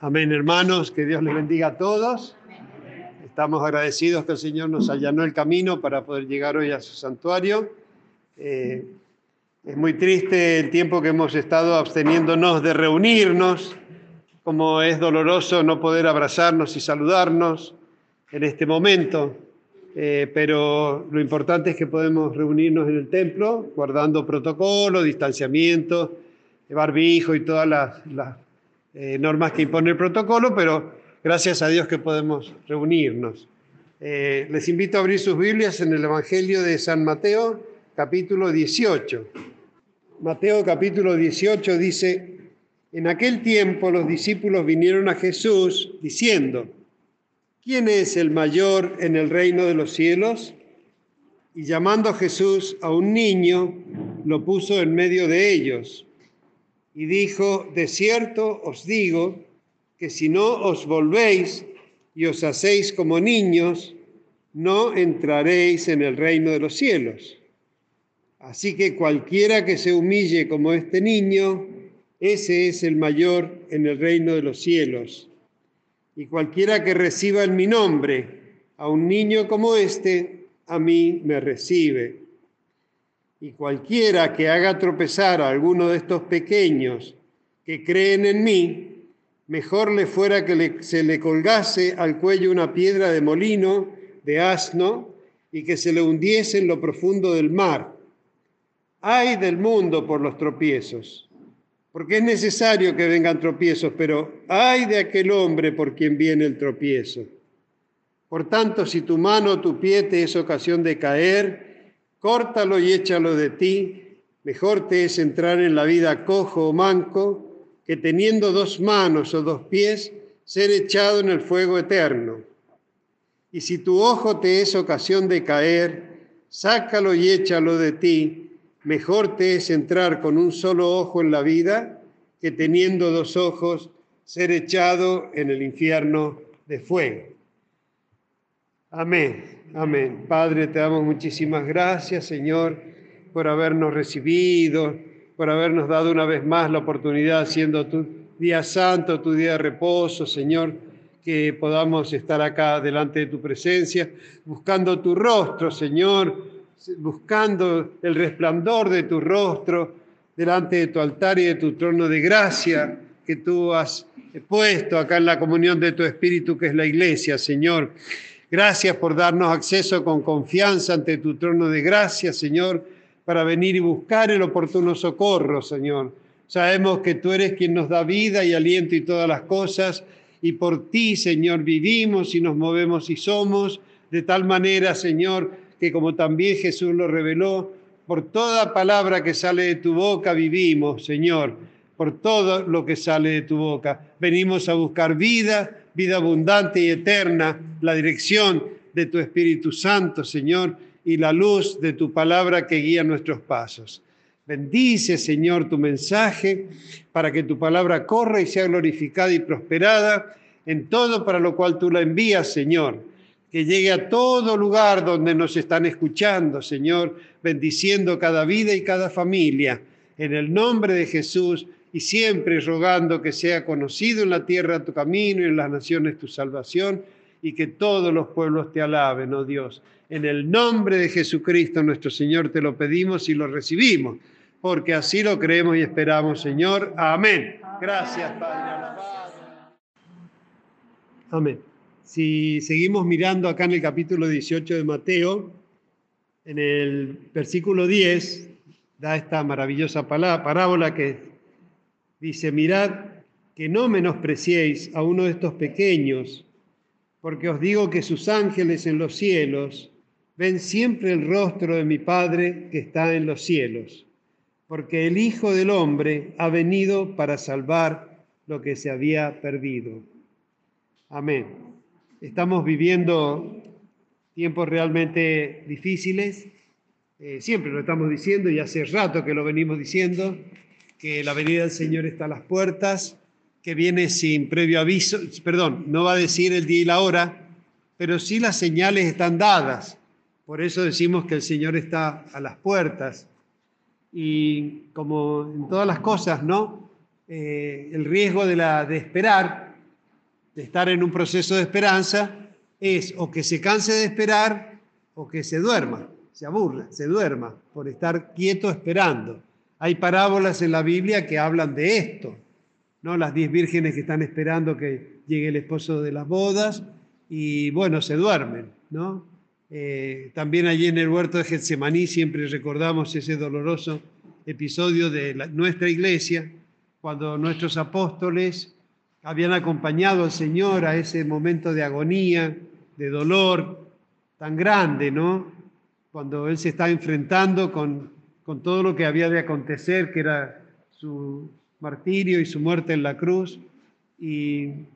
Amén, hermanos, que Dios les bendiga a todos. Estamos agradecidos que el Señor nos allanó el camino para poder llegar hoy a su santuario. Eh, es muy triste el tiempo que hemos estado absteniéndonos de reunirnos, como es doloroso no poder abrazarnos y saludarnos en este momento. Eh, pero lo importante es que podemos reunirnos en el templo, guardando protocolo, distanciamiento, barbijo y todas las, eh, normas que impone el protocolo, pero gracias a Dios que podemos reunirnos. Eh, les invito a abrir sus Biblias en el Evangelio de San Mateo, capítulo 18. Mateo capítulo 18 dice, en aquel tiempo los discípulos vinieron a Jesús diciendo, ¿quién es el mayor en el reino de los cielos? Y llamando a Jesús a un niño, lo puso en medio de ellos y dijo, de cierto os digo que si no os volvéis y os hacéis como niños, no entraréis en el reino de los cielos. Así que cualquiera que se humille como este niño, ese es el mayor en el reino de los cielos. Y cualquiera que reciba en mi nombre a un niño como este, a mí me recibe. Y cualquiera que haga tropezar a alguno de estos pequeños que creen en mí, mejor le fuera que se le colgase al cuello una piedra de molino, de asno, y que se le hundiese en lo profundo del mar. Hay del mundo por los tropiezos, porque es necesario que vengan tropiezos, pero hay de aquel hombre por quien viene el tropiezo. Por tanto, si tu mano o tu pie te es ocasión de caer, córtalo y échalo de ti. Mejor te es entrar en la vida cojo o manco que teniendo dos manos o dos pies, ser echado en el fuego eterno. Y si tu ojo te es ocasión de caer, sácalo y échalo de ti. Mejor te es entrar con un solo ojo en la vida que teniendo dos ojos, ser echado en el infierno de fuego. Amén. Amén. Padre, te damos muchísimas gracias, Señor, por habernos recibido, por habernos dado una vez más la oportunidad, siendo tu día santo, tu día de reposo, Señor, que podamos estar acá delante de tu presencia, buscando tu rostro, Señor, buscando el resplandor de tu rostro delante de tu altar y de tu trono de gracia que tú has puesto acá en la comunión de tu Espíritu, que es la iglesia, Señor. Gracias por darnos acceso con confianza ante tu trono de gracia, Señor, para venir y buscar el oportuno socorro, Señor. Sabemos que tú eres quien nos da vida y aliento y todas las cosas, y por ti, Señor, vivimos y nos movemos y somos, de tal manera, Señor, que como también Jesús lo reveló, por toda palabra que sale de tu boca vivimos, Señor, por todo lo que sale de tu boca. Venimos a buscar vida, vida abundante y eterna, la dirección de tu Espíritu Santo, Señor, y la luz de tu palabra que guía nuestros pasos. Bendice, Señor, tu mensaje para que tu palabra corra y sea glorificada y prosperada en todo para lo cual tú la envías, Señor. Que llegue a todo lugar donde nos están escuchando, Señor, bendiciendo cada vida y cada familia. En el nombre de Jesús y siempre rogando que sea conocido en la tierra tu camino y en las naciones tu salvación y que todos los pueblos te alaben, oh Dios. En el nombre de Jesucristo nuestro Señor te lo pedimos y lo recibimos, porque así lo creemos y esperamos, Señor. Amén. Gracias, Padre. Amén. Si seguimos mirando acá en el capítulo 18 de Mateo, en el versículo 10, da esta maravillosa parábola que Dice, mirad que no menospreciéis a uno de estos pequeños, porque os digo que sus ángeles en los cielos ven siempre el rostro de mi Padre que está en los cielos, porque el Hijo del Hombre ha venido para salvar lo que se había perdido. Amén. Estamos viviendo tiempos realmente difíciles, eh, siempre lo estamos diciendo y hace rato que lo venimos diciendo, que la venida del Señor está a las puertas, que viene sin previo aviso, perdón, no va a decir el día y la hora, pero sí las señales están dadas. Por eso decimos que el Señor está a las puertas. Y como en todas las cosas, ¿no? Eh, el riesgo de, la, de esperar de estar en un proceso de esperanza es o que se canse de esperar o que se duerma, se aburre, se duerma por estar quieto esperando. Hay parábolas en la Biblia que hablan de esto, ¿no? Las diez vírgenes que están esperando que llegue el esposo de las bodas y bueno, se duermen, ¿no? Eh, también allí en el huerto de Getsemaní siempre recordamos ese doloroso episodio de nuestra iglesia, cuando nuestros apóstoles habían acompañado al Señor a ese momento de agonía, de dolor tan grande, ¿no? Cuando Él se está enfrentando con, con todo lo que había de acontecer, que era su martirio y su muerte en la cruz, y,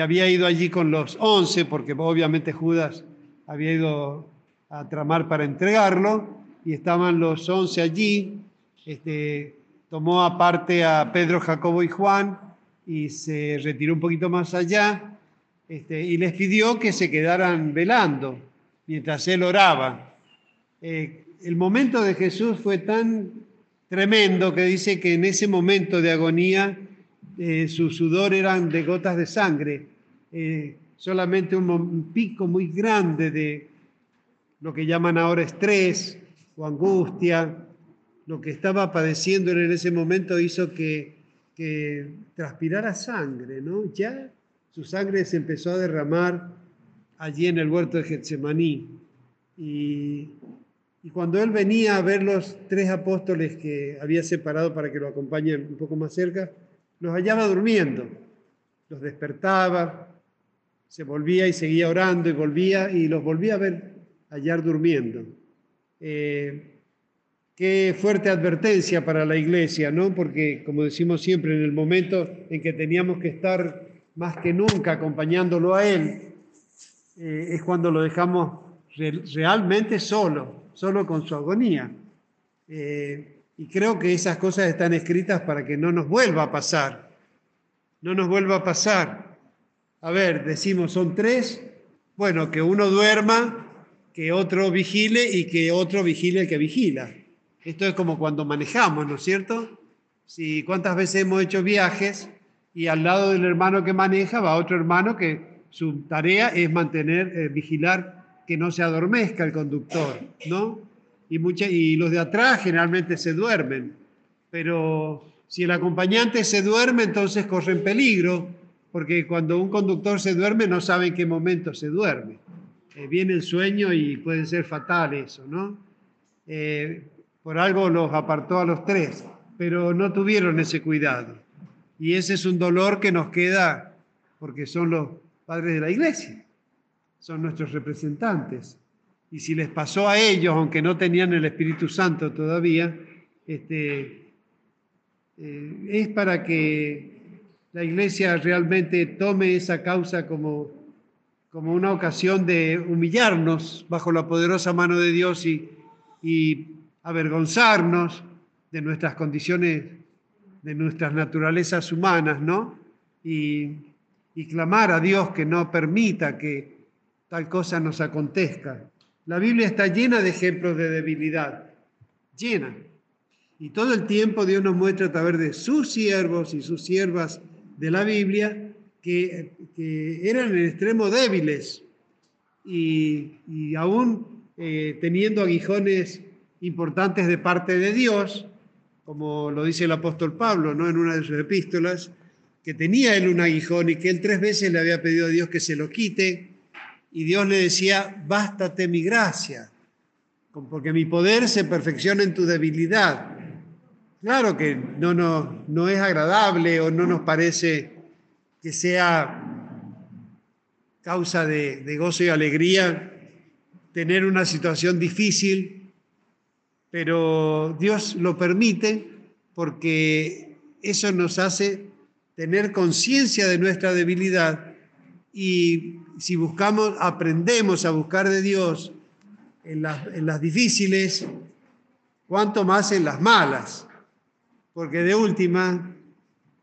había ido allí con los once, porque obviamente Judas había ido a tramar para entregarlo, y estaban los once allí, este, tomó aparte a Pedro, Jacobo y Juan y se retiró un poquito más allá este, y les pidió que se quedaran velando mientras él oraba. Eh, el momento de Jesús fue tan tremendo que dice que en ese momento de agonía eh, su sudor eran de gotas de sangre, eh, solamente un pico muy grande de lo que llaman ahora estrés o angustia, lo que estaba padeciendo en ese momento hizo que, transpirara sangre, ¿no? Ya su sangre se empezó a derramar allí en el huerto de Getsemaní. Y, y cuando él venía a ver los tres apóstoles que había separado para que lo acompañen un poco más cerca, los hallaba durmiendo, los despertaba, se volvía y seguía orando y volvía y los volvía a ver hallar durmiendo. Eh, Qué fuerte advertencia para la iglesia, ¿no? Porque, como decimos siempre, en el momento en que teníamos que estar más que nunca acompañándolo a Él, eh, es cuando lo dejamos realmente solo, solo con su agonía. Eh, y creo que esas cosas están escritas para que no nos vuelva a pasar. No nos vuelva a pasar. A ver, decimos, son tres. Bueno, que uno duerma, que otro vigile y que otro vigile el que vigila. Esto es como cuando manejamos, ¿no es cierto? Si cuántas veces hemos hecho viajes y al lado del hermano que maneja va otro hermano que su tarea es mantener, eh, vigilar que no se adormezca el conductor, ¿no? Y, y los de atrás generalmente se duermen, pero si el acompañante se duerme, entonces corren peligro, porque cuando un conductor se duerme no sabe en qué momento se duerme. Eh, viene el sueño y puede ser fatal eso, ¿no? Eh, por algo los apartó a los tres, pero no tuvieron ese cuidado. Y ese es un dolor que nos queda porque son los padres de la iglesia, son nuestros representantes. Y si les pasó a ellos, aunque no tenían el Espíritu Santo todavía, este, eh, es para que la iglesia realmente tome esa causa como, como una ocasión de humillarnos bajo la poderosa mano de Dios y, y avergonzarnos de nuestras condiciones, de nuestras naturalezas humanas, ¿no? Y, clamar a Dios que no permita que tal cosa nos acontezca. La Biblia está llena de ejemplos de debilidad, llena. Y todo el tiempo Dios nos muestra a través de sus siervos y sus siervas de la Biblia que, eran en extremo débiles y, aún eh, teniendo aguijones importantes de parte de Dios, como lo dice el apóstol Pablo ¿no? en una de sus epístolas, que tenía él un aguijón y que él tres veces le había pedido a Dios que se lo quite, y Dios le decía, bástate mi gracia, porque mi poder se perfecciona en tu debilidad. Claro que no, no, no es agradable o no nos parece que sea causa de, de gozo y alegría tener una situación difícil, pero Dios lo permite porque eso nos hace tener conciencia de nuestra debilidad y si buscamos, aprendemos a buscar de Dios en las, difíciles, cuanto más en las malas, porque de última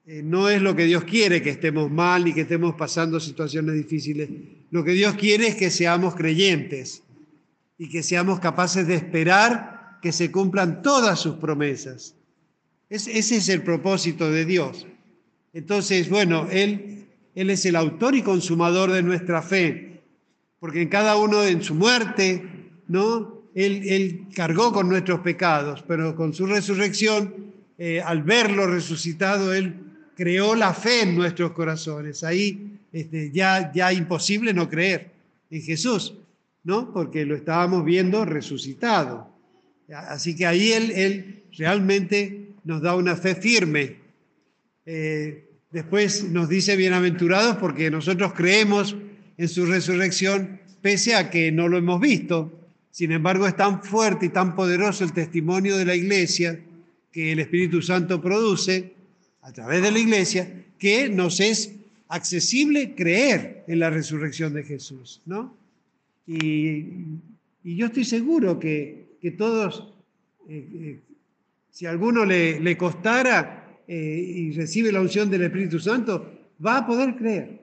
eh, no es lo que Dios quiere que estemos mal y que estemos pasando situaciones difíciles. Lo que Dios quiere es que seamos creyentes y que seamos capaces de esperar que se cumplan todas sus promesas. ese es el propósito de Dios. Entonces, bueno, Él Él es el autor y consumador de nuestra fe, porque en cada uno en su muerte, ¿no? Él, cargó con nuestros pecados, pero con su resurrección, eh, al verlo resucitado, Él creó la fe en nuestros corazones. Ahí este, ya, ya imposible no creer en Jesús, ¿no? Porque lo estábamos viendo resucitado. Así que ahí Él, él realmente nos da una fe firme. Eh, después nos dice bienaventurados porque nosotros creemos en su resurrección pese a que no lo hemos visto. Sin embargo, es tan fuerte y tan poderoso el testimonio de la iglesia que el Espíritu Santo produce a través de la iglesia que nos es accesible creer en la resurrección de Jesús, ¿no? Y, yo estoy seguro que, todos, eh, eh, si alguno le, le costara eh, y recibe la unción del Espíritu Santo, va a poder creer.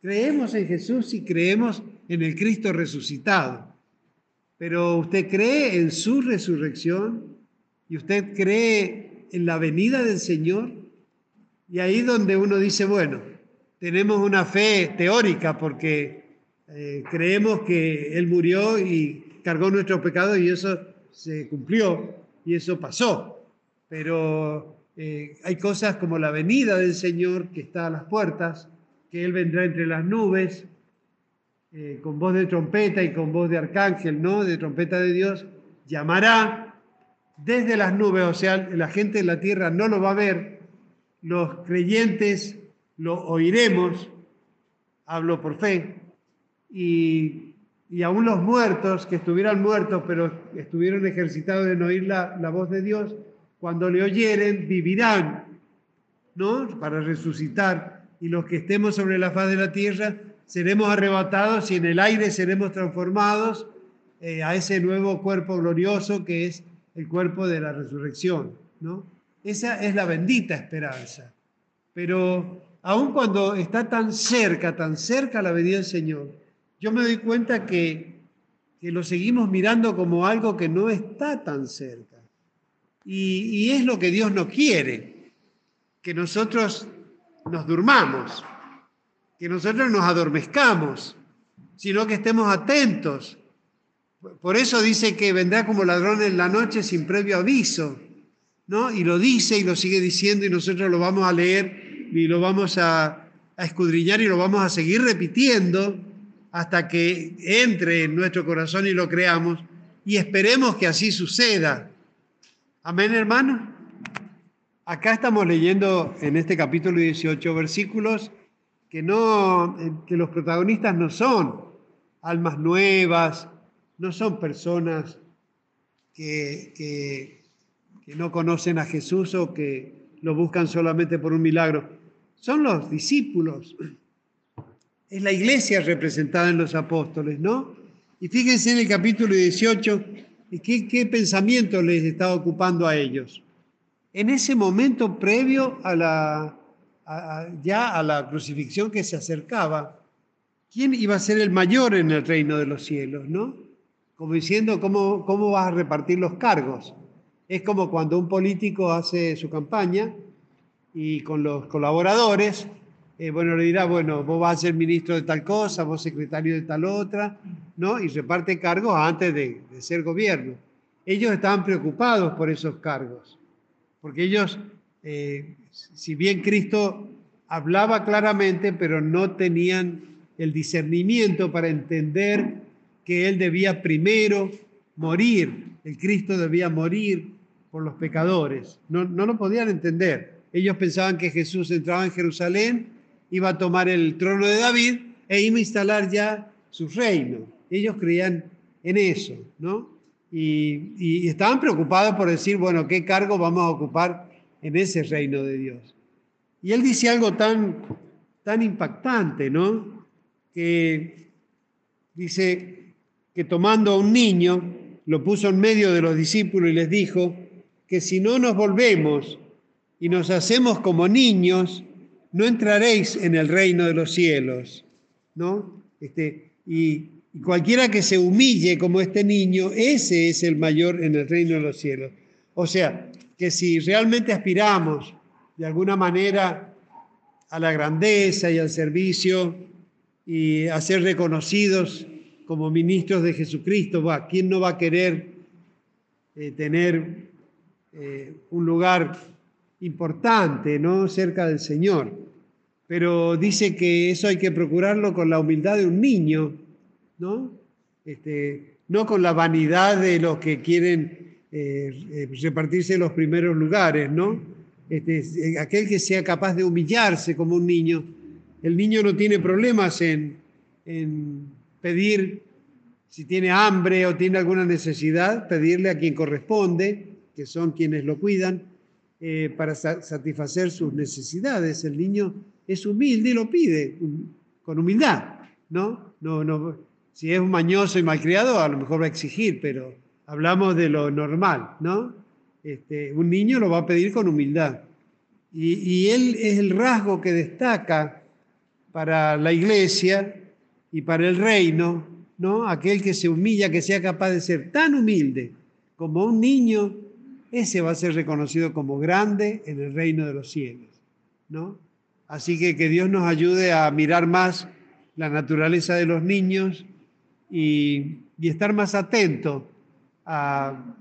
Creemos en Jesús y creemos en el Cristo resucitado. Pero usted cree en su resurrección y usted cree en la venida del Señor. Y ahí donde uno dice, bueno, tenemos una fe teórica porque eh, creemos que Él murió y cargó nuestros pecados y eso se cumplió y eso pasó. Pero eh, hay cosas como la venida del Señor que está a las puertas, que Él vendrá entre las nubes, eh, con voz de trompeta y con voz de arcángel, ¿no? De trompeta de Dios, llamará desde las nubes, o sea, la gente en la tierra no lo va a ver, los creyentes lo oiremos, hablo por fe, y, y aún los muertos, que estuvieran muertos, pero estuvieron ejercitados en oír la, la voz de Dios, cuando le oyeren, vivirán, ¿no? Para resucitar. Y los que estemos sobre la faz de la tierra, seremos arrebatados y en el aire seremos transformados eh, a ese nuevo cuerpo glorioso que es el cuerpo de la resurrección, ¿no? Esa es la bendita esperanza. Pero aun cuando está tan cerca, tan cerca la venida del Señor, yo me doy cuenta que, que lo seguimos mirando como algo que no está tan cerca. Y, es lo que Dios no quiere, que nosotros nos durmamos, que nosotros nos adormezcamos, sino que estemos atentos. Por eso dice que vendrá como ladrón en la noche sin previo aviso, ¿no? Y lo dice y lo sigue diciendo y nosotros lo vamos a leer y lo vamos a escudriñar y lo vamos a seguir repitiendo hasta que entre en nuestro corazón y lo creamos y esperemos que así suceda. Amén, hermano. Acá estamos leyendo en este capítulo 18 versículos que, no, eh, que los protagonistas no son almas nuevas, no son personas que, que, no conocen a Jesús o que lo buscan solamente por un milagro. Son los discípulos. Es la iglesia representada en los apóstoles, ¿no? Y fíjense en el capítulo 18, ¿qué, qué pensamiento les está ocupando a ellos? En ese momento previo a la, ya a la crucifixión que se acercaba, ¿quién iba a ser el mayor en el reino de los cielos? ¿no? Como diciendo, ¿cómo, cómo vas a repartir los cargos? Es como cuando un político hace su campaña y con los colaboradores, eh, bueno, le dirá, bueno, vos vas a ser ministro de tal cosa, vos secretario de tal otra, ¿no? Y reparte cargos antes de, ser gobierno. Ellos estaban preocupados por esos cargos, porque ellos eh, si bien Cristo hablaba claramente, pero no tenían el discernimiento para entender que Él debía primero morir, el Cristo debía morir por los pecadores. No, no lo podían entender. Ellos pensaban que Jesús entraba en Jerusalén, iba a tomar el trono de David e iba a instalar ya su reino. Ellos creían en eso, ¿no? Y, estaban preocupados por decir, bueno, ¿qué cargo vamos a ocupar en ese reino de Dios. Y él dice algo tan, tan impactante, ¿no? Que dice que tomando a un niño, lo puso en medio de los discípulos y les dijo que si no nos volvemos y nos hacemos como niños, no entraréis en el reino de los cielos, ¿no? Este, y, cualquiera que se humille como este niño, ese es el mayor en el reino de los cielos. O sea, que si realmente aspiramos de alguna manera a la grandeza y al servicio y a ser reconocidos como ministros de Jesucristo. ¿Quién no va a querer eh, tener eh, un lugar importante, ¿no? Cerca del Señor. Pero dice que eso hay que procurarlo con la humildad de un niño, ¿no? Este, no con la vanidad de los que quieren eh, repartirse los primeros lugares, ¿no? Este, aquel que sea capaz de humillarse como un niño. El niño no tiene problemas en, en pedir si tiene hambre o tiene alguna necesidad, pedirle a quien corresponde, que son quienes lo cuidan, eh, para satisfacer sus necesidades. El niño es humilde y lo pide con humildad, ¿no? No, no si es mañoso y malcriado, a lo mejor va a exigir, pero hablamos de lo normal, ¿no? Este, un niño lo va a pedir con humildad. Y, y él es el rasgo que destaca para la iglesia y para el reino ¿no? Aquel que se humilla, que sea capaz de ser tan humilde como un niño, ese va a ser reconocido como grande en el reino de los cielos, ¿no? Así que que Dios nos ayude a mirar más la naturaleza de los niños y, estar más atento a,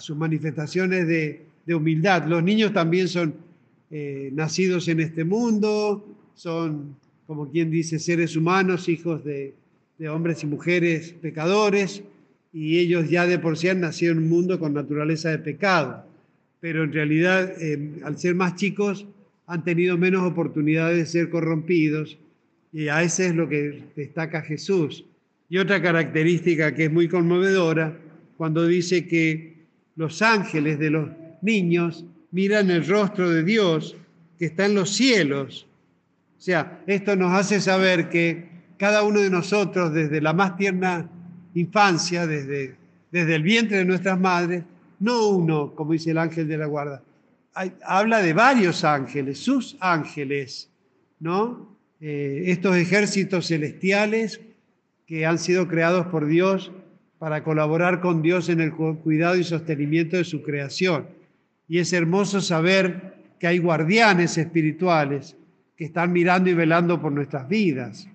sus manifestaciones de, humildad. Los niños también son eh, nacidos en este mundo, son, como quien dice, seres humanos, hijos de, de hombres y mujeres pecadores, y ellos ya de por sí han nacido en un mundo con naturaleza de pecado, pero en realidad eh, al ser más chicos han tenido menos oportunidades de ser corrompidos, y a ese es lo que destaca Jesús. Y otra característica que es muy conmovedora, cuando dice que los ángeles de los niños miran el rostro de Dios que está en los cielos. O sea, esto nos hace saber que cada uno de nosotros desde la más tierna infancia, desde, desde el vientre de nuestras madres, no uno, como dice el ángel de la guarda, habla de varios ángeles, sus ángeles, ¿no? Eh, estos ejércitos celestiales que han sido creados por Dios para colaborar con Dios en el cuidado y sostenimiento de su creación. Y es hermoso saber que hay guardianes espirituales que están mirando y velando por nuestras vidas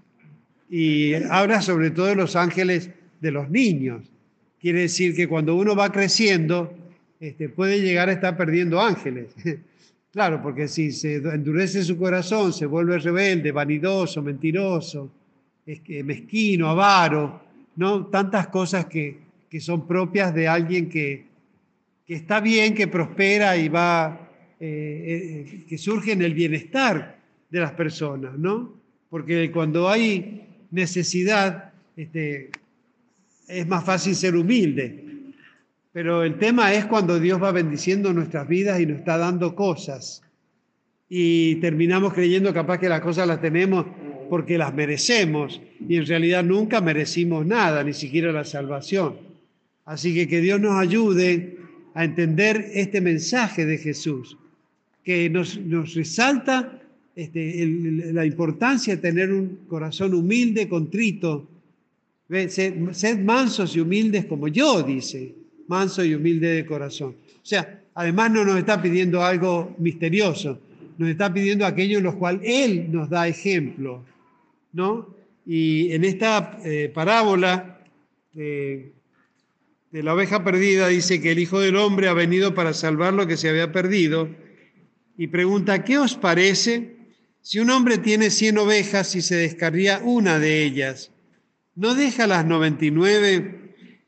y habla sobre todo de los ángeles de los niños. Quiere decir que cuando uno va creciendo, este, puede llegar a estar perdiendo ángeles. claro, porque si se endurece su corazón, se vuelve rebelde, vanidoso, mentiroso, mezquino, avaro, ¿no? Tantas cosas que, son propias de alguien que, está bien, que prospera y va, eh, eh, que surge en el bienestar de las personas, ¿no? Porque cuando hay necesidad, este, es más fácil ser humilde. Pero el tema es cuando Dios va bendiciendo nuestras vidas y nos está dando cosas. Y terminamos creyendo capaz que las cosas las tenemos porque las merecemos. Y en realidad nunca merecimos nada, ni siquiera la salvación. Así que que Dios nos ayude a entender este mensaje de Jesús, que nos, resalta este, la importancia de tener un corazón humilde, contrito. Sed, mansos y humildes como yo, dice, manso y humilde de corazón. O sea, además no nos está pidiendo algo misterioso, nos está pidiendo aquello en lo cual Él nos da ejemplo, ¿no? Y en esta eh, parábola de la oveja perdida dice que el Hijo del Hombre ha venido para salvar lo que se había perdido y pregunta, ¿qué os parece? Si un hombre tiene cien ovejas y se descarría una de ellas, ¿no deja las noventa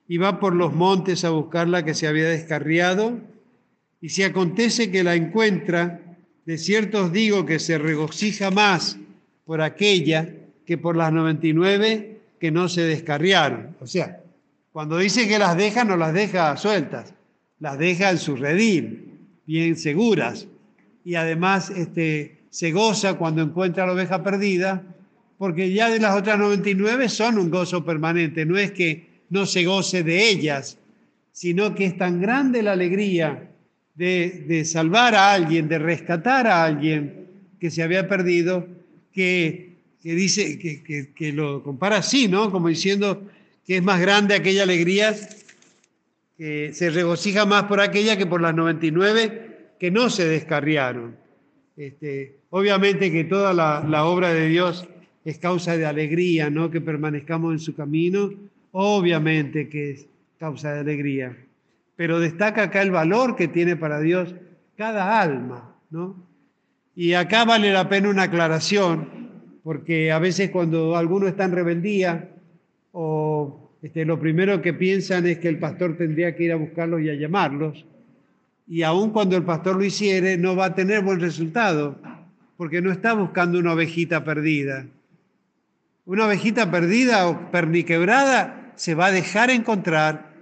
y va por los montes a buscar la que se había descarriado? Y si acontece que la encuentra, de cierto os digo que se regocija más por aquella que por las noventa y nueve que no se descarriaron. O sea, cuando dice que las deja, no las deja sueltas, las deja en su redil, bien seguras. Y además, este, se goza cuando encuentra la oveja perdida, porque ya de las otras 99 son un gozo permanente, no es que no se goce de ellas, sino que es tan grande la alegría de, salvar a alguien, de rescatar a alguien que se había perdido, que, dice, que, que, lo compara así, ¿no? Como diciendo que es más grande aquella alegría, que se regocija más por aquella que por las 99 que no se descarriaron. Este, Obviamente que toda la, la obra de Dios es causa de alegría, ¿no? Que permanezcamos en su camino, obviamente que es causa de alegría. Pero destaca acá el valor que tiene para Dios cada alma, ¿no? Y acá vale la pena una aclaración, porque a veces cuando alguno está en rebeldía o este, lo primero que piensan es que el pastor tendría que ir a buscarlos y a llamarlos, y aun cuando el pastor lo hiciere, no va a tener buen resultado, porque no está buscando una ovejita perdida. Una ovejita perdida o perniquebrada se va a dejar encontrar,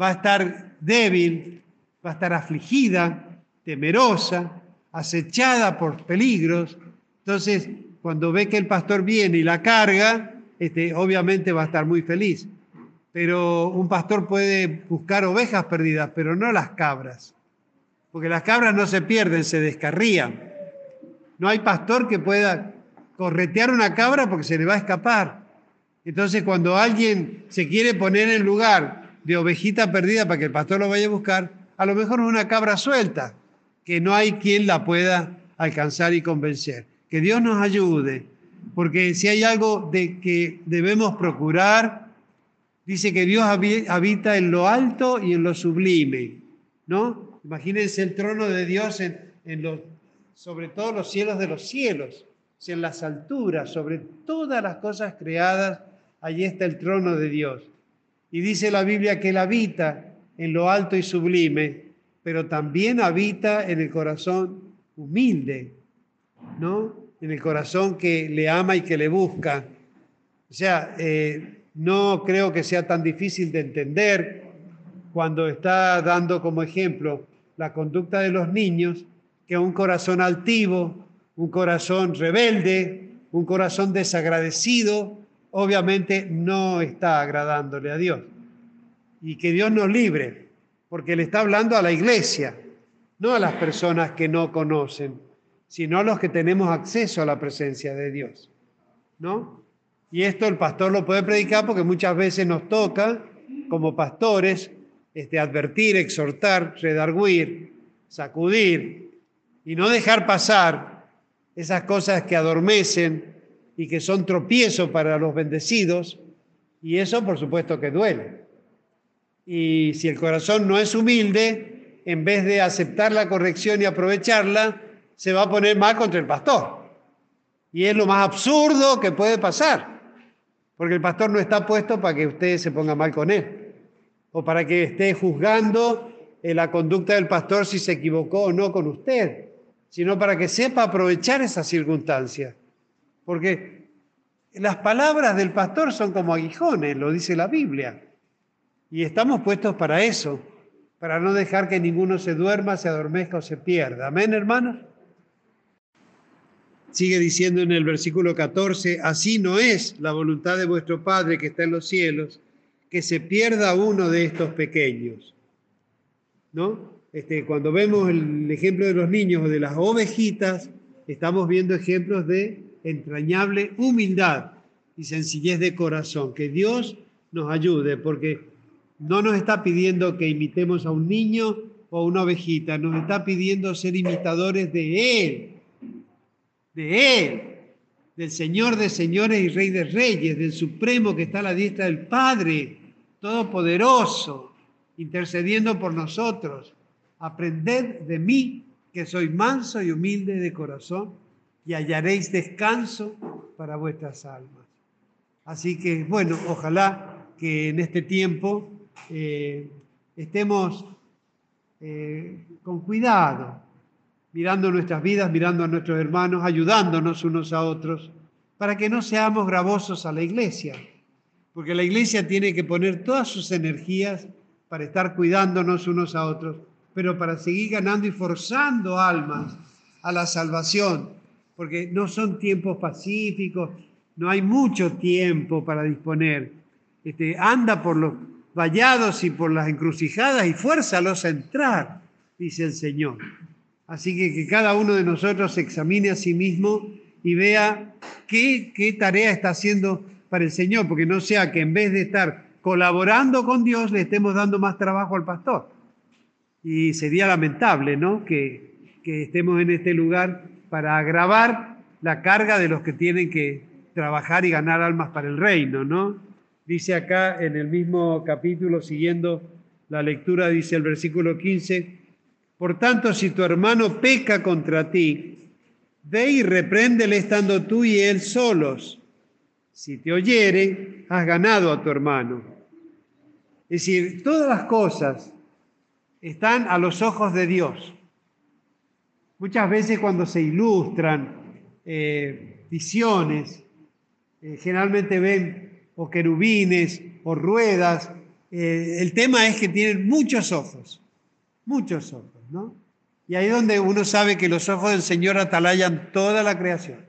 va a estar débil, va a estar afligida, temerosa, acechada por peligros. Entonces, cuando ve que el pastor viene y la carga, este, obviamente va a estar muy feliz. Pero un pastor puede buscar ovejas perdidas, pero no las cabras. Porque las cabras no se pierden, se descarrían. No hay pastor que pueda corretear una cabra porque se le va a escapar. Entonces, cuando alguien se quiere poner en lugar de ovejita perdida para que el pastor lo vaya a buscar, a lo mejor es una cabra suelta, que no hay quien la pueda alcanzar y convencer. Que Dios nos ayude, porque si hay algo de que debemos procurar, dice que Dios habita en lo alto y en lo sublime, ¿no? Imagínense el trono de Dios en, en sobre todos los cielos de los cielos, en las alturas, sobre todas las cosas creadas, allí está el trono de Dios. Y dice la Biblia que Él habita en lo alto y sublime, pero también habita en el corazón humilde, ¿no? En el corazón que le ama y que le busca. O sea, eh, no creo que sea tan difícil de entender cuando está dando como ejemplo la conducta de los niños, que un corazón altivo, un corazón rebelde, un corazón desagradecido, obviamente no está agradándole a Dios. Y que Dios nos libre porque le está hablando a la iglesia, no a las personas que no conocen, sino a los que tenemos acceso a la presencia de Dios. ¿No? Y esto el pastor lo puede predicar porque muchas veces nos toca, como pastores, este, advertir, exhortar, redarguir, sacudir y no dejar pasar esas cosas que adormecen y que son tropiezo para los bendecidos, y eso por supuesto que duele. Y si el corazón no es humilde, en vez de aceptar la corrección y aprovecharla, se va a poner mal contra el pastor. Y es lo más absurdo que puede pasar, porque el pastor no está puesto para que usted se ponga mal con él, o para que esté juzgando la conducta del pastor si se equivocó o no con usted, sino para que sepa aprovechar esa circunstancia. Porque las palabras del pastor son como aguijones, lo dice la Biblia. Y estamos puestos para eso, para no dejar que ninguno se duerma, se adormezca o se pierda. Amén, hermanos. Sigue diciendo en el versículo 14, así no es la voluntad de vuestro Padre que está en los cielos, que se pierda uno de estos pequeños. ¿No? Este, cuando vemos el ejemplo de los niños o de las ovejitas, estamos viendo ejemplos de entrañable humildad y sencillez de corazón. Que Dios nos ayude, porque no nos está pidiendo que imitemos a un niño o a una ovejita, nos está pidiendo ser imitadores de Él, de Él, del Señor de señores y Rey de reyes, del Supremo que está a la diestra del Padre, Todopoderoso, intercediendo por nosotros. Aprended de mí, que soy manso y humilde de corazón, y hallaréis descanso para vuestras almas. Así que, bueno, ojalá que en este tiempo eh, estemos eh, con cuidado, mirando nuestras vidas, mirando a nuestros hermanos, ayudándonos unos a otros, para que no seamos gravosos a la iglesia, porque la iglesia tiene que poner todas sus energías para estar cuidándonos unos a otros, pero para seguir ganando y forzando almas a la salvación, porque no son tiempos pacíficos, no hay mucho tiempo para disponer. Este, anda por los vallados y por las encrucijadas y fuérzalos a entrar, dice el Señor. Así que que cada uno de nosotros examine a sí mismo y vea qué, tarea está haciendo para el Señor, porque no sea que en vez de estar colaborando con Dios le estemos dando más trabajo al pastor. Y sería lamentable, ¿no? Que estemos en este lugar para agravar la carga de los que tienen que trabajar y ganar almas para el reino, ¿no? Dice acá en el mismo capítulo, siguiendo la lectura, dice el versículo 15, por tanto, si tu hermano peca contra ti, ve y repréndele estando tú y él solos. Si te oyere, has ganado a tu hermano. Es decir, todas las cosas están a los ojos de Dios. Muchas veces cuando se ilustran eh, visiones, eh, generalmente ven o querubines o ruedas. Eh, el tema es que tienen muchos ojos, muchos ojos, ¿no? Y ahí es donde uno sabe que los ojos del Señor atalayan toda la creación.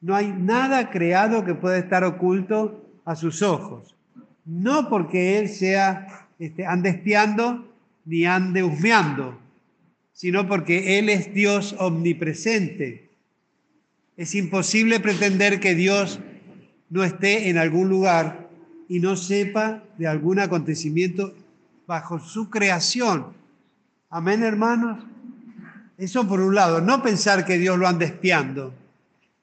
No hay nada creado que pueda estar oculto a sus ojos. No porque Él sea, este, ande espiando ni ande husmeando, sino porque Él es Dios omnipresente. Es imposible pretender que Dios no esté en algún lugar y no sepa de algún acontecimiento bajo su creación. Amén, hermanos. Eso por un lado, no pensar que Dios lo anda espiando.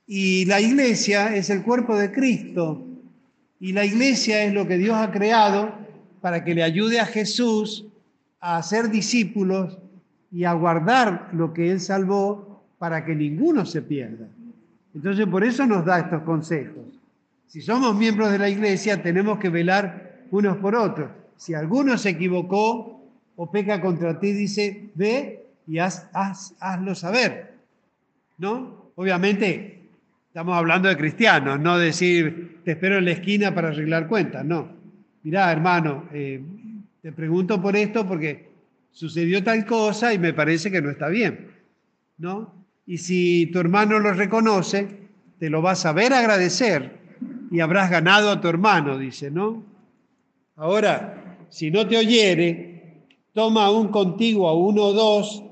Y la iglesia es el cuerpo de Cristo. Y la iglesia es lo que Dios ha creado para que le ayude a Jesús a ser discípulos y a guardar lo que Él salvó para que ninguno se pierda. Entonces por eso nos da estos consejos. Si somos miembros de la iglesia tenemos que velar unos por otros. Si alguno se equivocó o peca contra ti, dice, ve y haz, hazlo saber. ¿No? Obviamente estamos hablando de cristianos, no decir, te espero en la esquina para arreglar cuentas, no. Mirá, hermano, eh, te pregunto por esto porque sucedió tal cosa y me parece que no está bien, ¿no? Y si tu hermano lo reconoce, te lo vas a ver agradecer y habrás ganado a tu hermano, dice, ¿no? Ahora, si no te oyere, toma aún contigo a uno o dos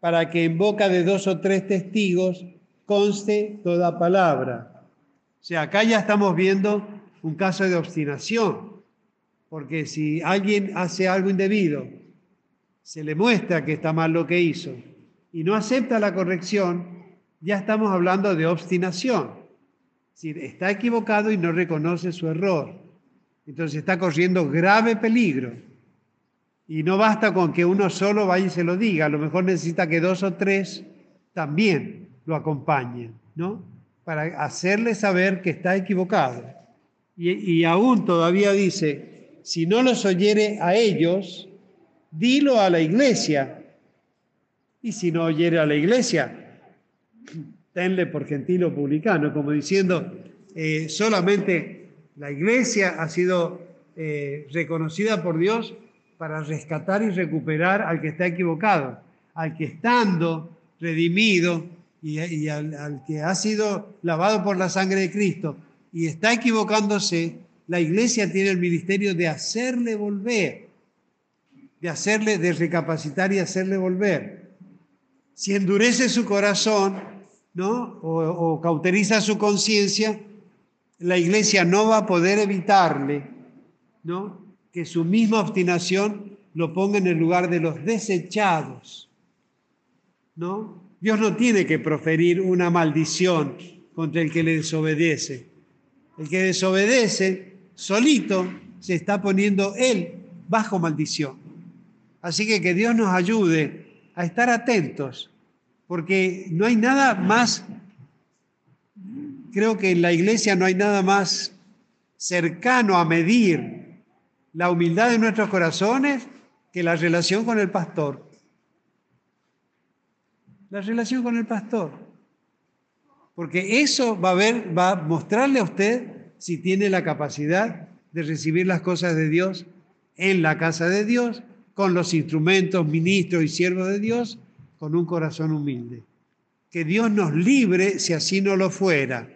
para que en boca de dos o tres testigos conste toda palabra. O sea, acá ya estamos viendo un caso de obstinación, porque si alguien hace algo indebido, se le muestra que está mal lo que hizo y no acepta la corrección, ya estamos hablando de obstinación. Es está equivocado y no reconoce su error. Entonces está corriendo grave peligro. Y no basta con que uno solo vaya y se lo diga, a lo mejor necesita que dos o tres también lo acompañen, ¿no? Para hacerle saber que está equivocado. Y, y aún todavía dice, si no los oyere a ellos, dilo a la iglesia. Y si no oyere a la iglesia, tenle por gentil o publicano, como diciendo, eh, solamente la iglesia ha sido eh, reconocida por Dios para rescatar y recuperar al que está equivocado, al que estando redimido y, al, al que ha sido lavado por la sangre de Cristo y está equivocándose, la iglesia tiene el ministerio de hacerle volver de hacerle, de recapacitar y hacerle volver. Si endurece su corazón, ¿no? O, cauteriza su conciencia, la iglesia no va a poder evitarle, ¿no? Que su misma obstinación lo ponga en el lugar de los desechados, ¿no? Dios no tiene que proferir una maldición contra el que le desobedece. El que desobedece solito se está poniendo él bajo maldición. Así que que Dios nos ayude a estar atentos, porque no hay nada más, creo que en la iglesia no hay nada más cercano a medir la humildad de nuestros corazones que la relación con el pastor. La relación con el pastor. Porque eso va a ver, va a mostrarle a usted si tiene la capacidad de recibir las cosas de Dios en la casa de Dios con los instrumentos, ministros y siervos de Dios, con un corazón humilde. Que Dios nos libre si así no lo fuera.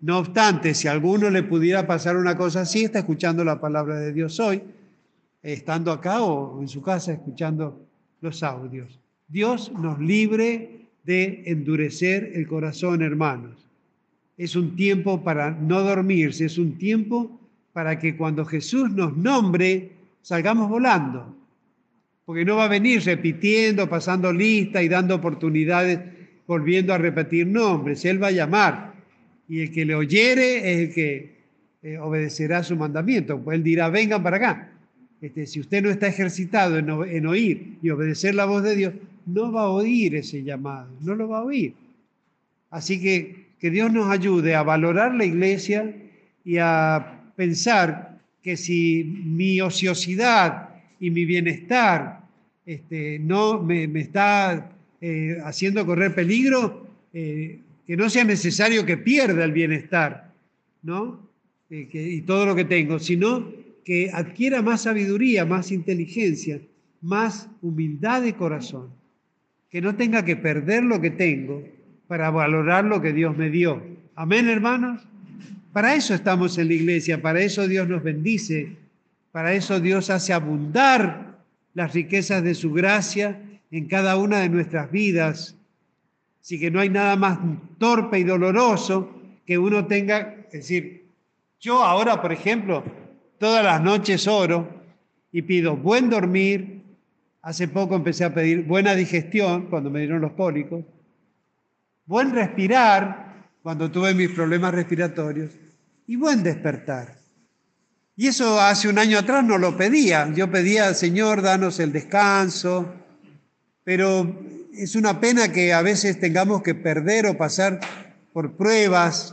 No obstante, si a alguno le pudiera pasar una cosa así, está escuchando la palabra de Dios hoy, estando acá o en su casa escuchando los audios. Dios nos libre de endurecer el corazón, hermanos. Es un tiempo para no dormirse, es un tiempo para que cuando Jesús nos nombre, salgamos volando porque no va a venir repitiendo, pasando lista y dando oportunidades volviendo a repetir nombres. Él va a llamar y el que le oyere es el que eh, obedecerá su mandamiento. Pues él dirá, vengan para acá. Este, si usted no está ejercitado en, en oír y obedecer la voz de Dios, no va a oír ese llamado, no lo va a oír. Así que que Dios nos ayude a valorar la iglesia y a pensar que si mi ociosidad y mi bienestar este, no me, está eh, haciendo correr peligro, eh, que no sea necesario que pierda el bienestar, ¿no? Eh, y todo lo que tengo, sino que adquiera más sabiduría, más inteligencia, más humildad de corazón, que no tenga que perder lo que tengo para valorar lo que Dios me dio. Amén, hermanos. Para eso estamos en la iglesia, para eso Dios nos bendice, para eso Dios hace abundar las riquezas de su gracia en cada una de nuestras vidas. Así que no hay nada más torpe y doloroso que uno tenga, es decir, yo ahora, por ejemplo, todas las noches oro y pido buen dormir. Hace poco empecé a pedir buena digestión cuando me dieron los cólicos buen respirar cuando tuve mis problemas respiratorios y buen despertar. Y eso hace un año atrás no lo pedía. Yo pedía, Señor, danos el descanso, pero es una pena que a veces tengamos que perder o pasar por pruebas,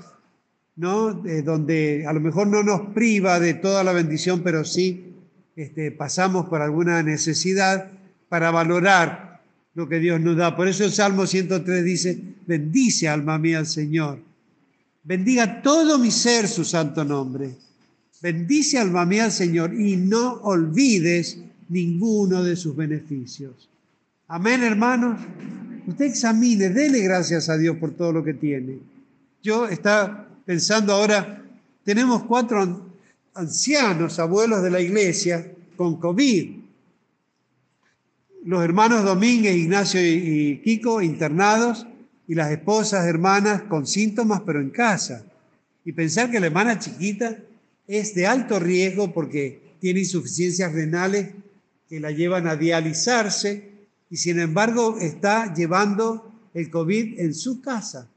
¿no? donde a lo mejor no nos priva de toda la bendición, pero sí este, pasamos por alguna necesidad para valorar lo que Dios nos da. Por eso el Salmo 103 dice, bendice alma mía al Señor. Bendiga todo mi ser su santo nombre. Bendice alma mía al Señor y no olvides ninguno de sus beneficios. Amén, hermanos. Usted examine, dele gracias a Dios por todo lo que tiene. Yo estaba pensando ahora, tenemos cuatro ancianos, abuelos de la iglesia, con COVID los hermanos Domínguez, Ignacio y Kiko internados y las esposas, hermanas con síntomas, pero en casa. Y pensar que la hermana chiquita es de alto riesgo porque tiene insuficiencias renales que la llevan a dializarse y sin embargo está llevando el COVID en su casa.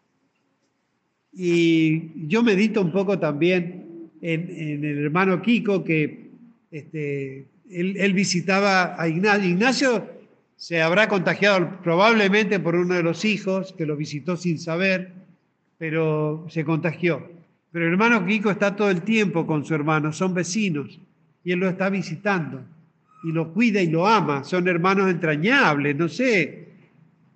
Y yo medito un poco también en, el hermano Kiko que este, él, él, visitaba a Ignacio. Ignacio se habrá contagiado probablemente por uno de los hijos que lo visitó sin saber, pero se contagió. Pero el hermano Kiko está todo el tiempo con su hermano, son vecinos, y él lo está visitando, y lo cuida y lo ama, son hermanos entrañables, no sé,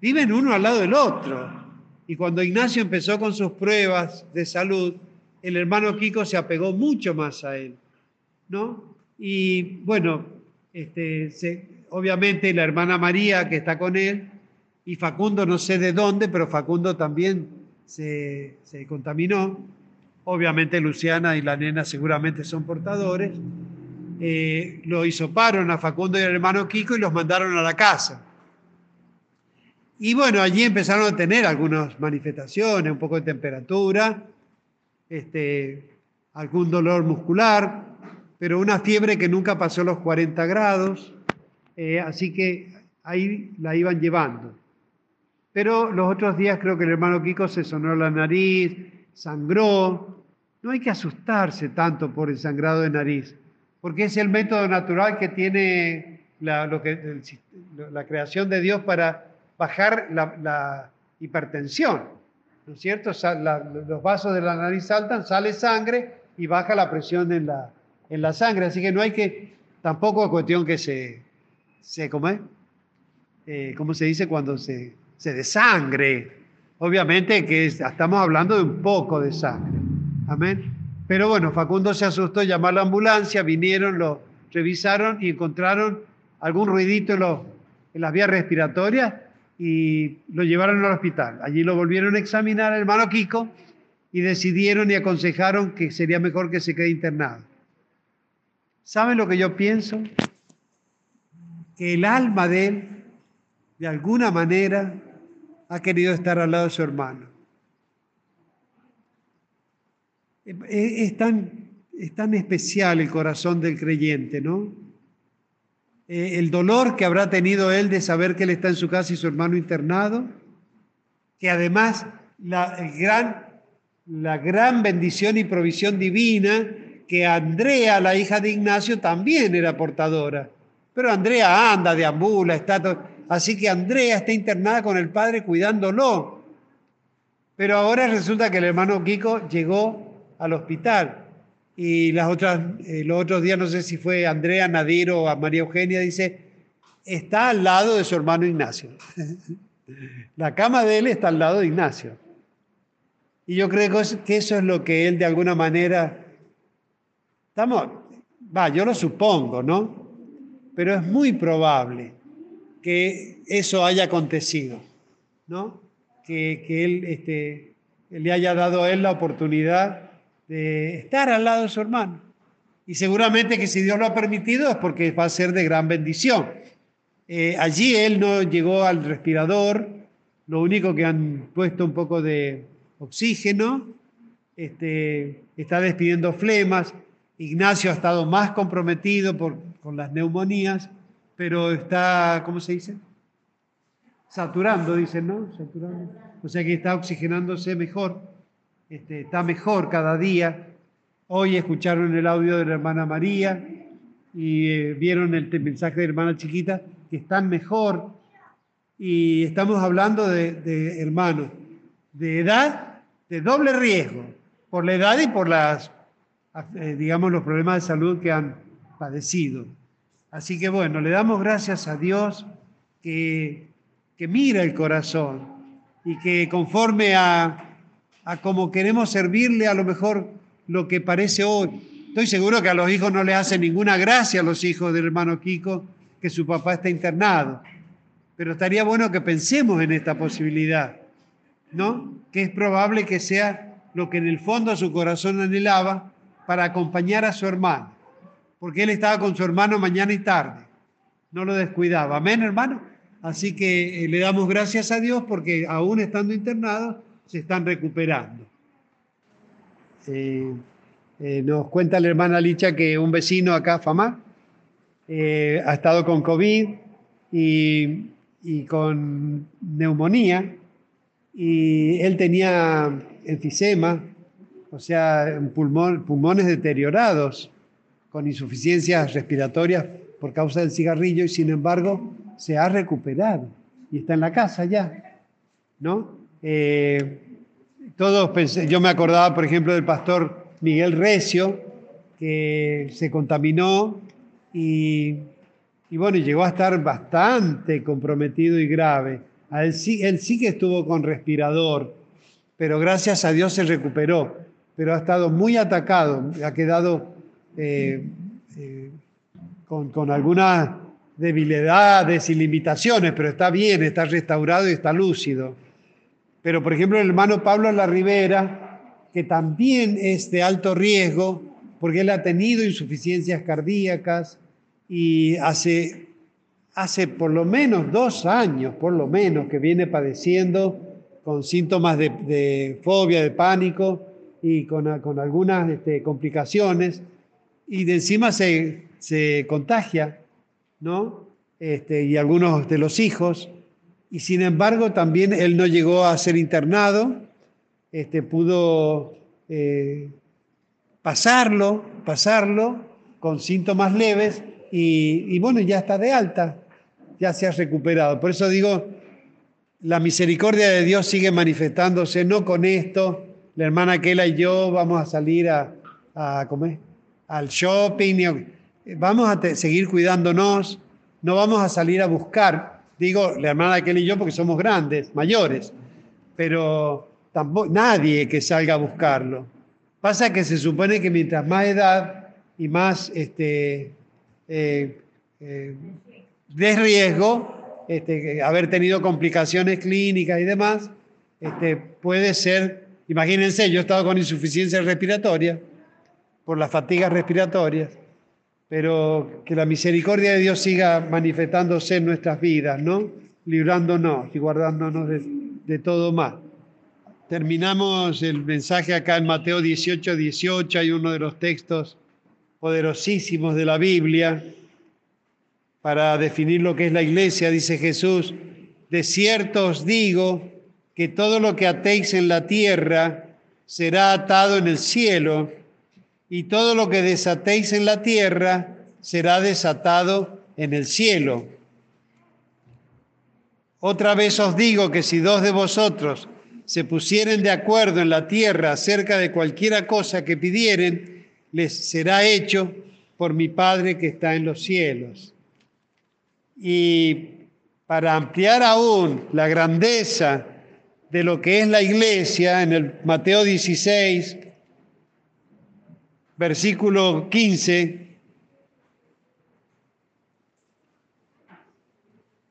viven uno al lado del otro. Y cuando Ignacio empezó con sus pruebas de salud, el hermano Kiko se apegó mucho más a él, ¿no? Y bueno, este, se, obviamente la hermana María que está con él, y Facundo no sé de dónde, pero Facundo también se, contaminó. Obviamente Luciana y la nena seguramente son portadores. Eh, lo hisoparon a Facundo y al hermano Kiko y los mandaron a la casa. Y bueno, allí empezaron a tener algunas manifestaciones, un poco de temperatura, este, algún dolor muscular, pero una fiebre que nunca pasó los 40 grados. Eh, así que ahí la iban llevando. Pero los otros días creo que el hermano Kiko se sonó la nariz, sangró. No hay que asustarse tanto por el sangrado de nariz, porque es el método natural que tiene la, creación de Dios para bajar la, hipertensión. ¿No es cierto? los vasos de la nariz saltan, sale sangre y baja la presión en la, en la sangre. Así que no hay que, tampoco es cuestión que se, se ¿cómo, es? Eh, ¿cómo se dice cuando se, se desangre? Obviamente que estamos hablando de un poco de sangre. Amén. Pero bueno, Facundo se asustó, llamó a la ambulancia, vinieron, lo revisaron y encontraron algún ruidito en, en las vías respiratorias y lo llevaron al hospital. Allí lo volvieron a examinar el hermano Kiko y decidieron y aconsejaron que sería mejor que se quede internado. ¿Saben lo que yo pienso? que el alma de él, de alguna manera, ha querido estar al lado de su hermano. Es tan, es tan especial el corazón del creyente, ¿no? Eh, el dolor que habrá tenido él de saber que él está en su casa y su hermano internado, que además la, gran, la gran bendición y provisión divina que Andrea, la hija de Ignacio, también era portadora. Pero Andrea anda, deambula, está así que Andrea está internada con el padre cuidándolo. Pero ahora resulta que el hermano Kiko llegó al hospital y las otras, eh, los otros días, no sé si fue Andrea, Nadiro o a María Eugenia, dice, está al lado de su hermano Ignacio. La cama de él está al lado de Ignacio. Y yo creo que eso es lo que él de alguna manera, estamos, va, yo lo supongo, ¿no? Pero es muy probable que eso haya acontecido, ¿no? Que, que él este, le haya dado a él la oportunidad de estar al lado de su hermano. Y seguramente que si Dios lo ha permitido es porque va a ser de gran bendición. Eh, allí él no llegó al respirador, lo único que han puesto un poco de oxígeno, este, está despidiendo flemas. Ignacio ha estado más comprometido por, con las neumonías, pero está, ¿cómo se dice? Saturando, dicen, ¿no? Saturando. O sea que está oxigenándose mejor, este, está mejor cada día. Hoy escucharon el audio de la hermana María y eh, vieron el mensaje de la hermana chiquita que están mejor. Y estamos hablando de, hermanos, de edad, de doble riesgo, por la edad y por las, eh, digamos, los problemas de salud que han padecido. Así que bueno, le damos gracias a Dios que, que mira el corazón y que conforme a, a como queremos servirle, a lo mejor lo que parece hoy. Estoy seguro que a los hijos no les hace ninguna gracia a los hijos del hermano Kiko que su papá está internado. Pero estaría bueno que pensemos en esta posibilidad, ¿no? Que es probable que sea lo que en el fondo su corazón anhelaba para acompañar a su hermano, porque él estaba con su hermano mañana y tarde, no lo descuidaba. Amén, hermano. Así que eh, le damos gracias a Dios porque aún estando internados se están recuperando. Eh, eh, nos cuenta la hermana Licha que un vecino acá, Famar, eh, ha estado con COVID y, con neumonía y él tenía enfisema, o sea, pulmones deteriorados con insuficiencias respiratorias por causa del cigarrillo y sin embargo se ha recuperado y está en la casa ya, ¿no? Eh, todos pensé, yo me acordaba, por ejemplo, del pastor Miguel Recio, que se contaminó y, bueno, llegó a estar bastante comprometido y grave. él, sí, él sí que estuvo con respirador, pero gracias a Dios se recuperó, pero ha estado muy atacado, ha quedado eh, eh, con, con algunas debilidades y limitaciones, pero está bien, está restaurado y está lúcido. Pero, por ejemplo, el hermano Pablo La Rivera, que también es de alto riesgo, porque él ha tenido insuficiencias cardíacas, y hace, hace por lo menos dos años, por lo menos, que viene padeciendo con síntomas de, fobia, de pánico y con, con algunas este, complicaciones, y de encima se, se contagia, ¿no? Este, y algunos de los hijos, y sin embargo también él no llegó a ser internado, este, pudo eh, pasarlo, pasarlo con síntomas leves, y, bueno, ya está de alta, ya se ha recuperado. Por eso digo, la misericordia de Dios sigue manifestándose, no con esto, la hermana Kela y yo vamos a salir a, a comer, al shopping, vamos a seguir cuidándonos, no vamos a salir a buscar, digo, la hermana Kela y yo porque somos grandes, mayores, pero tampoco, nadie que salga a buscarlo. Pasa que se supone que mientras más edad y más este, eh, eh, de riesgo, este, haber tenido complicaciones clínicas y demás, este, puede ser, imagínense, yo he estado con insuficiencia respiratoria por las fatigas respiratorias, pero que la misericordia de Dios siga manifestándose en nuestras vidas, ¿no? Librándonos y guardándonos de, todo mal. Terminamos el mensaje acá en Mateo 18, 18, hay uno de los textos poderosísimos de la Biblia para definir lo que es la iglesia, dice Jesús, de cierto os digo que todo lo que atéis en la tierra será atado en el cielo, y todo lo que desatéis en la tierra será desatado en el cielo. Otra vez os digo que si dos de vosotros se pusieren de acuerdo en la tierra acerca de cualquiera cosa que pidieren, les será hecho por mi Padre que está en los cielos. Y para ampliar aún la grandeza de lo que es la iglesia, en el Mateo 16, versículo 15,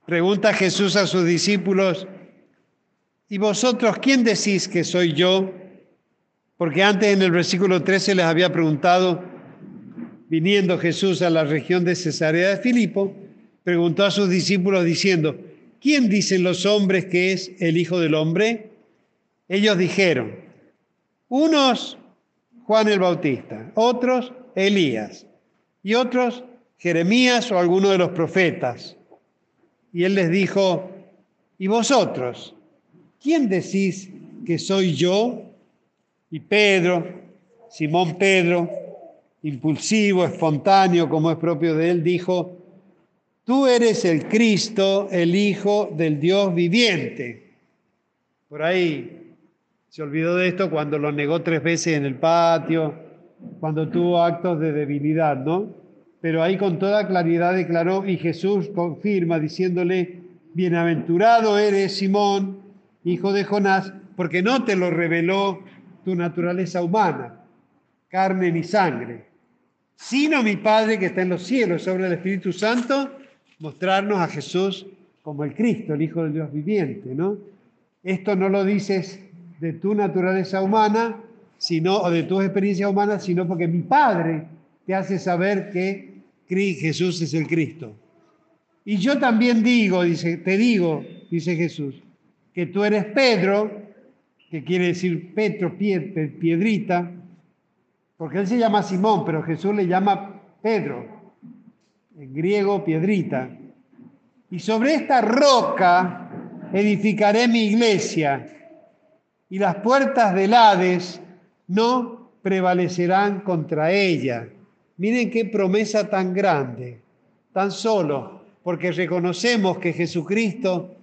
pregunta Jesús a sus discípulos, ¿y vosotros quién decís que soy yo? Porque antes en el versículo 13 les había preguntado, viniendo Jesús a la región de Cesarea de Filipo, preguntó a sus discípulos diciendo, ¿quién dicen los hombres que es el Hijo del Hombre? Ellos dijeron, unos Juan el Bautista, otros Elías y otros Jeremías o alguno de los profetas. Y él les dijo, ¿y vosotros? ¿Quién decís que soy yo? Y Pedro, Simón Pedro, impulsivo, espontáneo, como es propio de él, dijo, Tú eres el Cristo, el Hijo del Dios viviente. Por ahí se olvidó de esto cuando lo negó tres veces en el patio, cuando tuvo actos de debilidad, ¿no? Pero ahí con toda claridad declaró y Jesús confirma diciéndole, bienaventurado eres Simón, hijo de Jonás, porque no te lo reveló tu naturaleza humana, carne ni sangre, sino mi Padre que está en los cielos, sobre el Espíritu Santo mostrarnos a Jesús como el Cristo, el Hijo del Dios viviente, ¿no? Esto no lo dices de tu naturaleza humana, sino, o de tus experiencias humanas, sino porque mi Padre te hace saber que Jesús es el Cristo. Y yo también digo, dice, te digo, dice Jesús, que tú eres Pedro, que quiere decir Petro, piedrita, porque él se llama Simón, pero Jesús le llama Pedro en griego piedrita. Y sobre esta roca edificaré mi iglesia, y las puertas del Hades no prevalecerán contra ella. Miren qué promesa tan grande, tan solo porque reconocemos que Jesucristo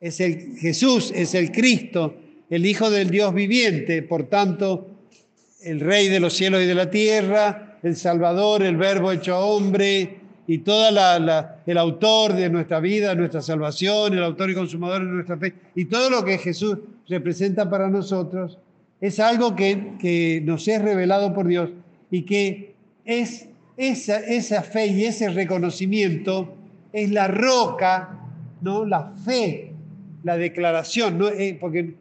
es el Jesús es el Cristo, el Hijo del Dios viviente, por tanto, el Rey de los cielos y de la tierra, el Salvador, el Verbo hecho hombre, y todo el autor de nuestra vida, nuestra salvación, el autor y consumador de nuestra fe, y todo lo que Jesús representa para nosotros, es algo que, nos es revelado por Dios y que es esa, esa fe y ese reconocimiento es la roca, ¿no? la fe, la declaración, ¿no? Eh, porque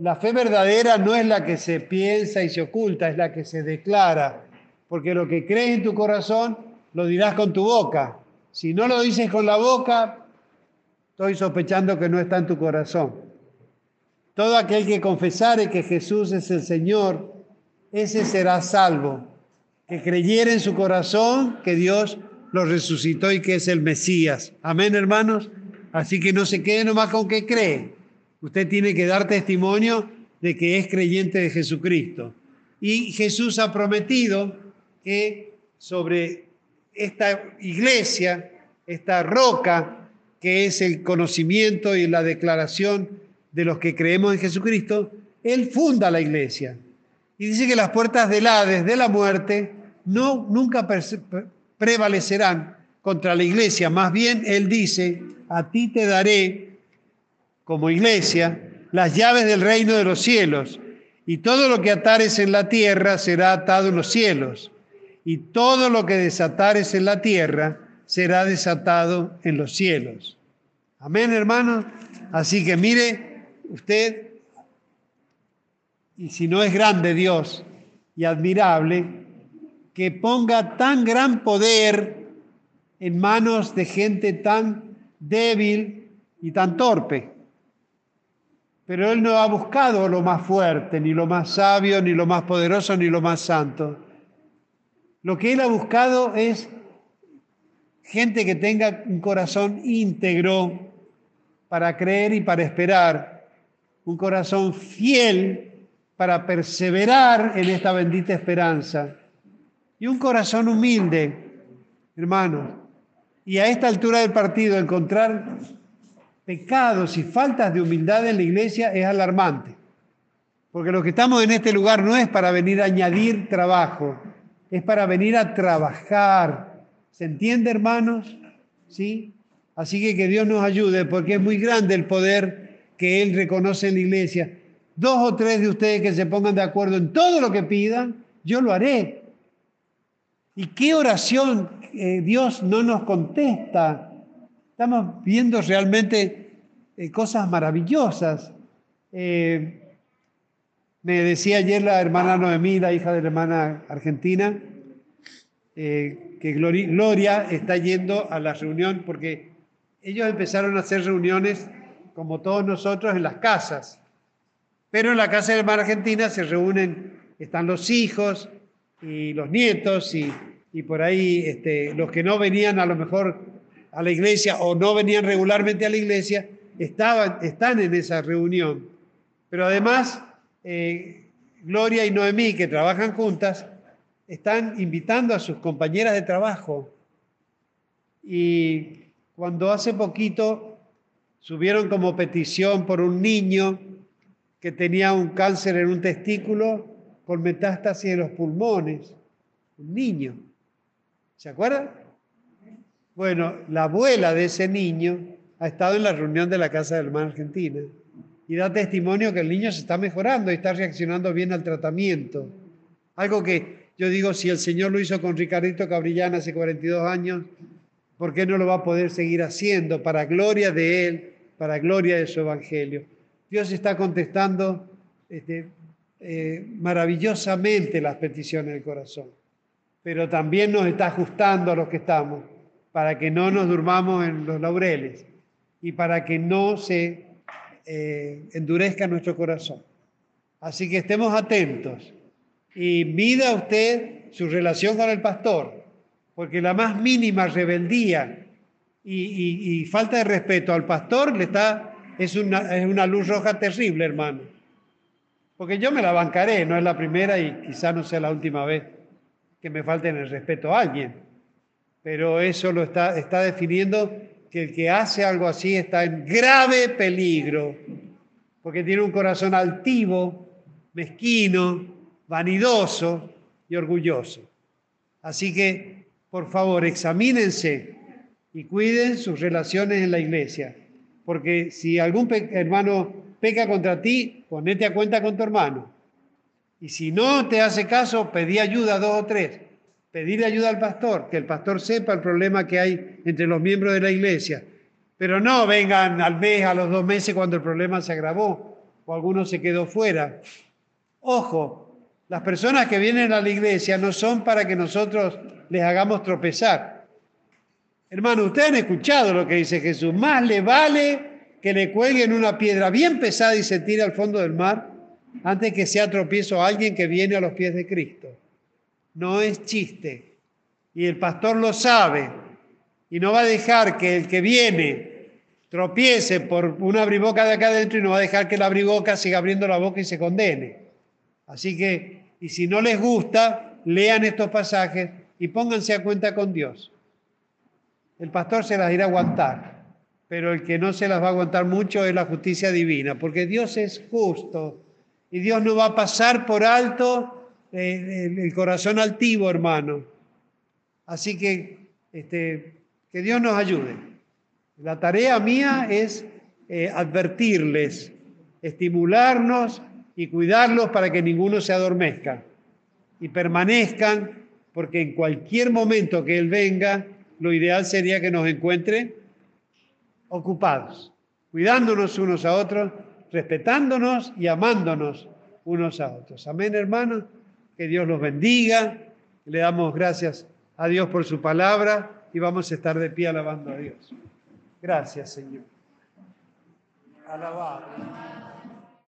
la fe verdadera no es la que se piensa y se oculta, es la que se declara, porque lo que crees en tu corazón lo dirás con tu boca. Si no lo dices con la boca, estoy sospechando que no está en tu corazón. Todo aquel que confesare que Jesús es el Señor, ese será salvo. Que creyere en su corazón que Dios lo resucitó y que es el Mesías. Amén, hermanos. Así que no se quede nomás con que cree. Usted tiene que dar testimonio de que es creyente de Jesucristo. Y Jesús ha prometido que sobre esta iglesia, esta roca que es el conocimiento y la declaración de los que creemos en Jesucristo, Él funda la iglesia. Y dice que las puertas del Hades, de la muerte, no, nunca prevalecerán contra la iglesia. Más bien, Él dice, a ti te daré, como iglesia, las llaves del reino de los cielos, y todo lo que atares en la tierra será atado en los cielos y todo lo que desatares en la tierra será desatado en los cielos. Amén, hermanos. Así que mire usted, y si no es grande Dios y admirable, que ponga tan gran poder en manos de gente tan débil y tan torpe. Pero Él no ha buscado lo más fuerte, ni lo más sabio, ni lo más poderoso, ni lo más santo lo que Él ha buscado es gente que tenga un corazón íntegro para creer y para esperar, un corazón fiel para perseverar en esta bendita esperanza y un corazón humilde, hermanos. Y a esta altura del partido encontrar pecados y faltas de humildad en la iglesia es alarmante. Porque lo que estamos en este lugar no es para venir a añadir trabajo, es para venir a trabajar. ¿Se entiende, hermanos? ¿Sí? Así que que Dios nos ayude, porque es muy grande el poder que Él reconoce en la iglesia. Dos o tres de ustedes que se pongan de acuerdo en todo lo que pidan, yo lo haré. ¿Y qué oración eh, Dios no nos contesta? Estamos viendo realmente eh, cosas maravillosas. Eh, me decía ayer la hermana Noemí, la hija de la hermana argentina, que Gloria está yendo a la reunión porque ellos empezaron a hacer reuniones como todos nosotros en las casas. Pero en la casa de la hermana argentina se reúnen, están los hijos y los nietos y, y por ahí este, los que no venían a lo mejor a la iglesia o no venían regularmente a la iglesia, estaban, están en esa reunión. Pero además eh, Gloria y Noemí, que trabajan juntas, están invitando a sus compañeras de trabajo. Y cuando hace poquito subieron como petición por un niño que tenía un cáncer en un testículo con metástasis en los pulmones, un niño. ¿Se acuerdan? Bueno, la abuela de ese niño ha estado en la reunión de la Casa de la Hermana Argentina y da testimonio que el niño se está mejorando y está reaccionando bien al tratamiento. Algo que yo digo, si el Señor lo hizo con Ricardito Cabrillán hace 42 años, ¿por qué no lo va a poder seguir haciendo para gloria de Él, para gloria de su Evangelio? Dios está contestando este, eh, maravillosamente las peticiones del corazón, pero también nos está ajustando a los que estamos para que no nos durmamos en los laureles y para que no se eh, endurezca nuestro corazón. Así que estemos atentos y mida usted su relación con el pastor, porque la más mínima rebeldía y, falta de respeto al pastor le está, es, una, luz roja terrible, hermano. Porque yo me la bancaré, no es la primera y quizá no sea la última vez que me falte el respeto a alguien. Pero eso lo está definiendo que el que hace algo así está en grave peligro, porque tiene un corazón altivo, mezquino, vanidoso y orgulloso. Así que, por favor, examínense y cuiden sus relaciones en la iglesia, porque si algún hermano peca contra ti, ponete a cuenta con tu hermano. Y si no te hace caso, pedí ayuda a dos o tres pedirle ayuda al pastor, que el pastor sepa el problema que hay entre los miembros de la iglesia. Pero no vengan al mes, a los dos meses cuando el problema se agravó o alguno se quedó fuera. Ojo, las personas que vienen a la iglesia no son para que nosotros les hagamos tropezar. Hermano, ustedes han escuchado lo que dice Jesús. Más le vale que le cuelguen una piedra bien pesada y se tire al fondo del mar antes que sea tropiezo a alguien que viene a los pies de Cristo no es chiste. Y el pastor lo sabe. Y no va a dejar que el que viene tropiece por una abriboca de acá adentro y no va a dejar que la abriboca siga abriendo la boca y se condene. Así que, y si no les gusta, lean estos pasajes y pónganse a cuenta con Dios. El pastor se las irá a aguantar, pero el que no se las va a aguantar mucho es la justicia divina, porque Dios es justo y Dios no va a pasar por alto el, corazón altivo, hermano. Así que este, que Dios nos ayude. La tarea mía es eh, advertirles, estimularnos y cuidarlos para que ninguno se adormezca y permanezcan, porque en cualquier momento que Él venga, lo ideal sería que nos encuentre ocupados, cuidándonos unos a otros, respetándonos y amándonos unos a otros. Amén, hermanos. Que Dios los bendiga. Le damos gracias a Dios por su palabra y vamos a estar de pie alabando a Dios. Gracias, Señor. Alabado.